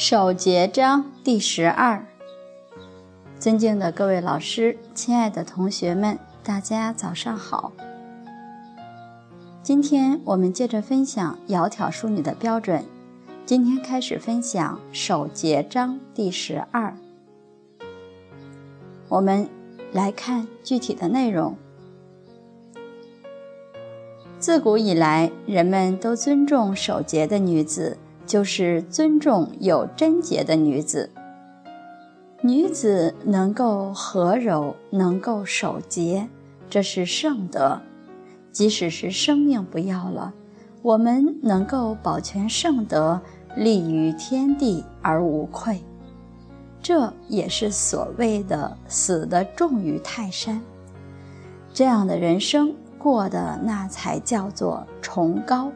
守节章第十二。尊敬的各位老师，亲爱的同学们，大家早上好。今天我们接着分享“窈窕淑女”的标准。今天开始分享守节章第十二。我们来看具体的内容。自古以来，人们都尊重守节的女子。就是尊重有贞洁的女子。女子能够和柔，能够守节，这是圣德。即使是生命不要了，我们能够保全圣德，立于天地而无愧。这也是所谓的死的重于泰山。这样的人生过的那才叫做崇高。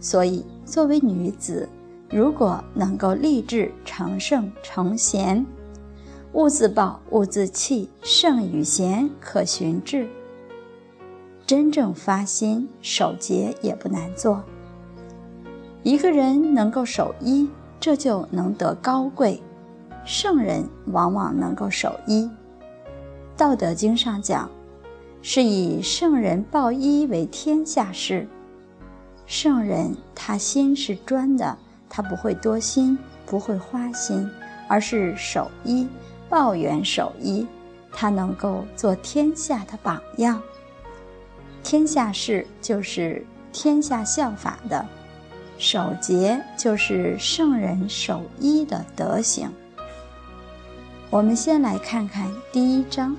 所以。作为女子，如果能够立志成圣成贤，勿自暴，勿自弃，圣与贤可循至。真正发心守节也不难做。一个人能够守一，这就能得高贵。圣人往往能够守一，《道德经》上讲，是以圣人报一为天下事。圣人他心是专的，他不会多心，不会花心，而是守一，抱元守一，他能够做天下的榜样。天下事就是天下效法的，守节就是圣人守一的德行。我们先来看看第一章，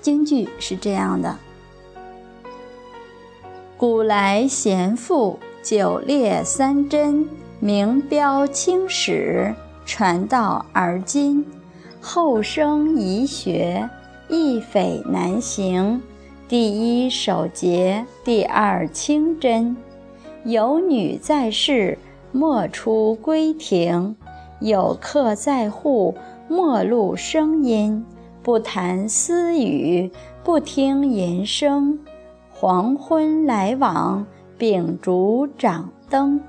京剧是这样的。古来贤妇，九列三贞，名标青史，传道而今。后生宜学，易匪难行。第一守节，第二清真。有女在室，莫出闺庭；有客在户，莫露声音。不谈私语，不听淫声。黄昏来往，秉烛掌灯。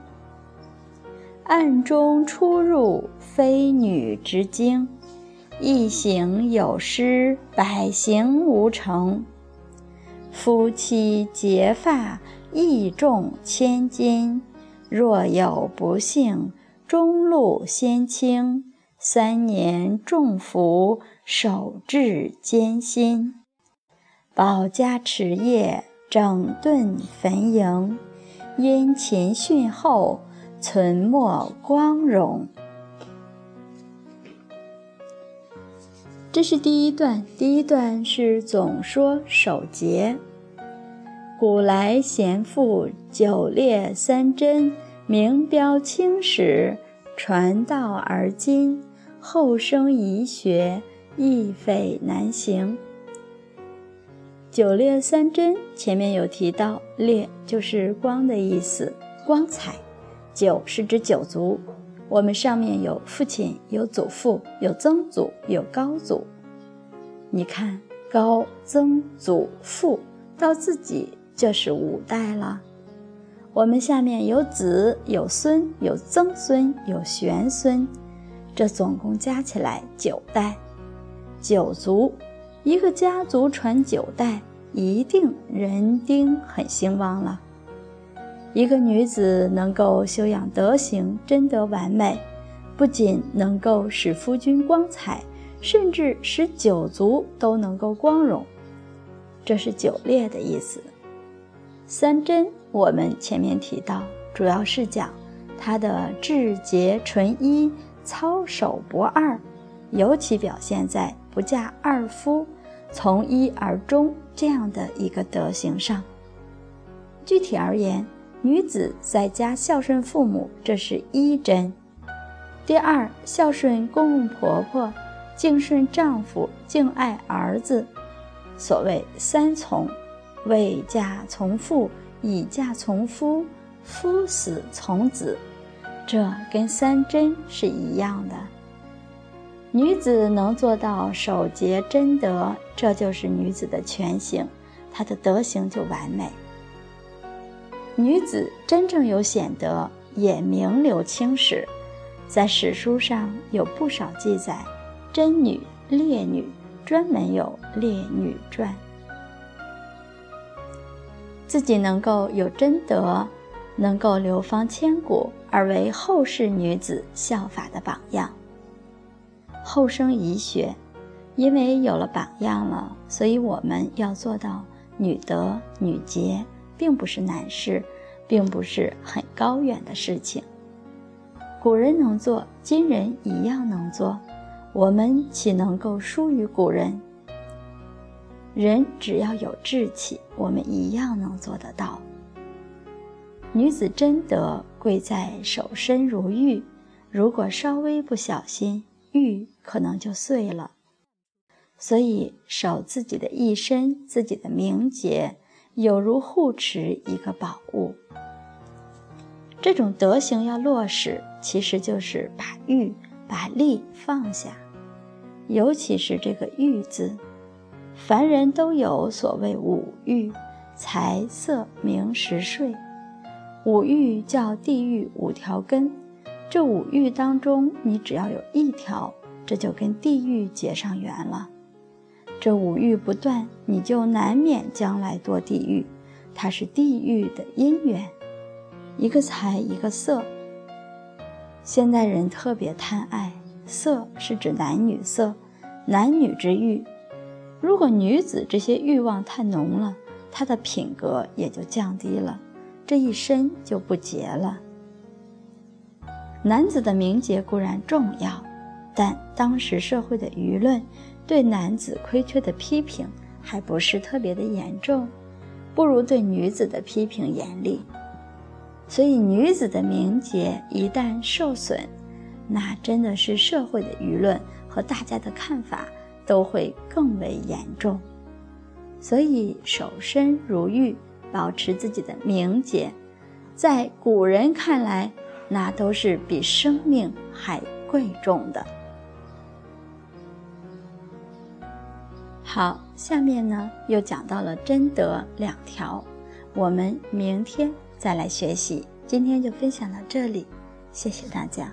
暗中出入，非女之经。一行有失，百行无成。夫妻结发，义重千金。若有不幸，中路先清。三年重福，守至艰辛。保家持业。整顿坟茔，殷勤训后，存没光荣。这是第一段，第一段是总说守节。古来贤妇，九列三贞，名标青史，传道而今。后生宜学，易匪难行。九列三真，前面有提到，列就是光的意思，光彩。九是指九族，我们上面有父亲，有祖父，有曾祖，有高祖。你看，高、曾、祖、父到自己就是五代了。我们下面有子，有孙，有曾孙，有玄孙，这总共加起来九代，九族。一个家族传九代，一定人丁很兴旺了。一个女子能够修养德行，真德完美，不仅能够使夫君光彩，甚至使九族都能够光荣。这是九列的意思。三贞，我们前面提到，主要是讲她的至洁纯一、操守不二，尤其表现在。不嫁二夫，从一而终这样的一个德行上。具体而言，女子在家孝顺父母，这是一贞；第二，孝顺公公婆婆，敬顺丈夫，敬爱儿子。所谓三从：未嫁从父，已嫁从夫，夫死从子。这跟三贞是一样的。女子能做到守节贞德，这就是女子的全形，她的德行就完美。女子真正有显德，也名留青史，在史书上有不少记载，贞女、烈女，专门有《烈女传》。自己能够有贞德，能够流芳千古，而为后世女子效法的榜样。后生遗学，因为有了榜样了，所以我们要做到女德、女洁，并不是难事。并不是很高远的事情。古人能做，今人一样能做，我们岂能够输于古人？人只要有志气，我们一样能做得到。女子贞德贵在守身如玉，如果稍微不小心，玉可能就碎了。所以守自己的一身，自己的名节。有如护持一个宝物，这种德行要落实，其实就是把欲、把利放下。尤其是这个“欲”字，凡人都有所谓五欲：财、色、名、食、睡。五欲叫地狱五条根，这五欲当中，你只要有一条，这就跟地狱结上缘了。这五欲不断，你就难免将来堕地狱，它是地狱的因缘。一个财，一个色。现代人特别贪爱色，是指男女色，男女之欲。如果女子这些欲望太浓了，她的品格也就降低了，这一身就不洁了。男子的名节固然重要，但当时社会的舆论。对男子亏缺的批评还不是特别的严重，不如对女子的批评严厉。所以女子的名节一旦受损，那真的是社会的舆论和大家的看法都会更为严重。所以守身如玉，保持自己的名节，在古人看来，那都是比生命还贵重的。好，下面呢又讲到了贞德两条，我们明天再来学习。今天就分享到这里，谢谢大家。